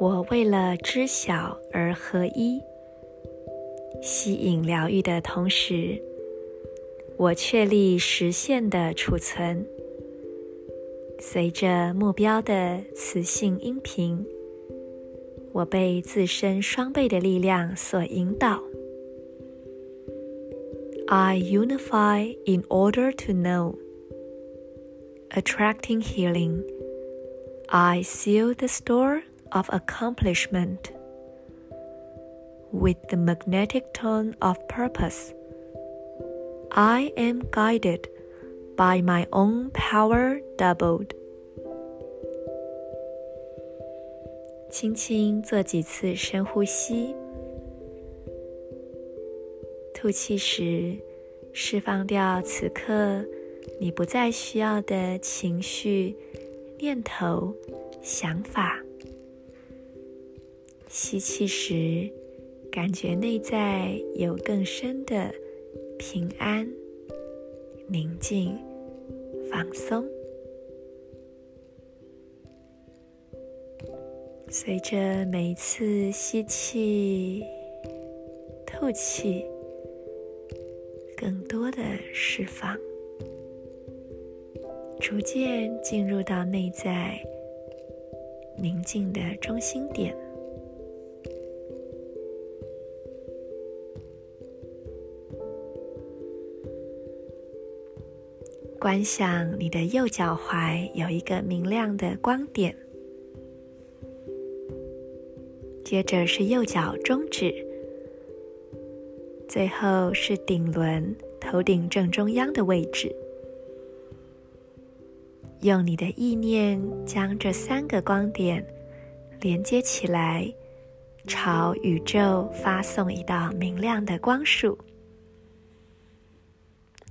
我为了知晓而合一，吸引疗愈的同时，我确立实现的储存。随着目标的磁性音频，我被自身双倍的力量所引导。I unify in order to know, attracting healing. I seal the store of accomplishment with the magnetic tone of purpose. I am guided by my own power doubled. 轻轻做几次深呼吸，吐气时释放掉此刻你不再需要的情绪、念头、想法。吸气时，感觉内在有更深的平安、宁静、放松。随着每一次吸气、吐气，更多的释放，逐渐进入到内在宁静的中心点。观想你的右脚踝有一个明亮的光点，接着是右脚中指，最后是顶轮头顶正中央的位置。用你的意念将这三个光点连接起来，朝宇宙发送一道明亮的光束。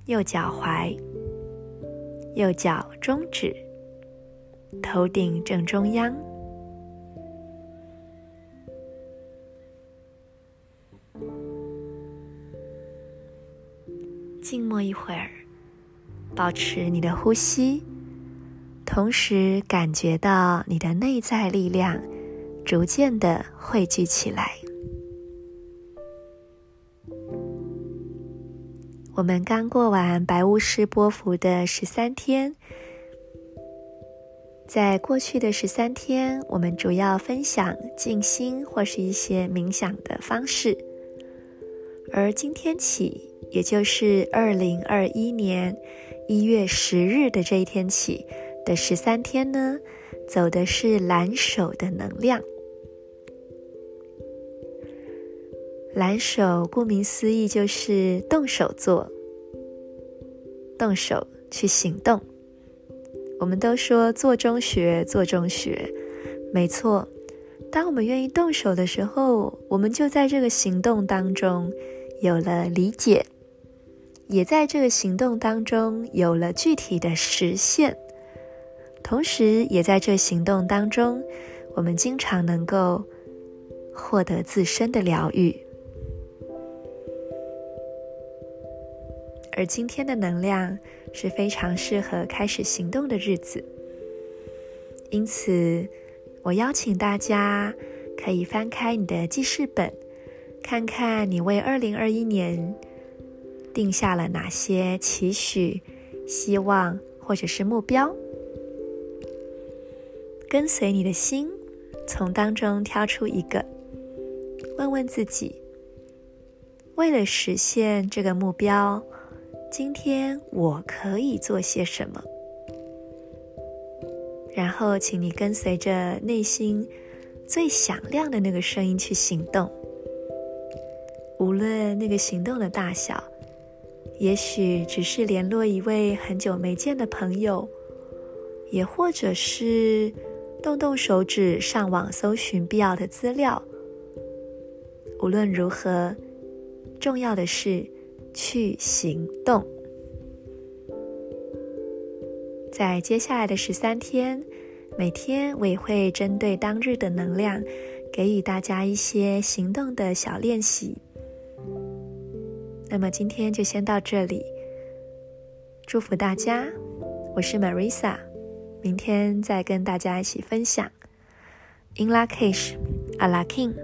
右脚踝。右脚中指，头顶正中央。静默一会儿，保持你的呼吸，同时感觉到你的内在力量逐渐的汇聚起来。我们刚过完白巫师波伏的十三天，在过去的十三天，我们主要分享静心或是一些冥想的方式。而今天起，也就是二零二一年一月十日的这一天起的十三天呢，走的是蓝手的能量。蓝手顾名思义就是动手做，动手去行动。我们都说做中学，做中学，没错。当我们愿意动手的时候，我们就在这个行动当中有了理解，也在这个行动当中有了具体的实现，同时也在这行动当中，我们经常能够获得自身的疗愈。而今天的能量是非常适合开始行动的日子，因此我邀请大家可以翻开你的记事本，看看你为二零二一年定下了哪些期许、希望或者是目标，跟随你的心，从当中挑出一个，问问自己，为了实现这个目标。今天我可以做些什么？然后，请你跟随着内心最响亮的那个声音去行动。无论那个行动的大小，也许只是联络一位很久没见的朋友，也或者是动动手指上网搜寻必要的资料。无论如何，重要的是。去行动。在接下来的十三天，每天我也会针对当日的能量，给予大家一些行动的小练习。那么今天就先到这里，祝福大家，我是 Marisa，明天再跟大家一起分享。In Lakish, a la King.。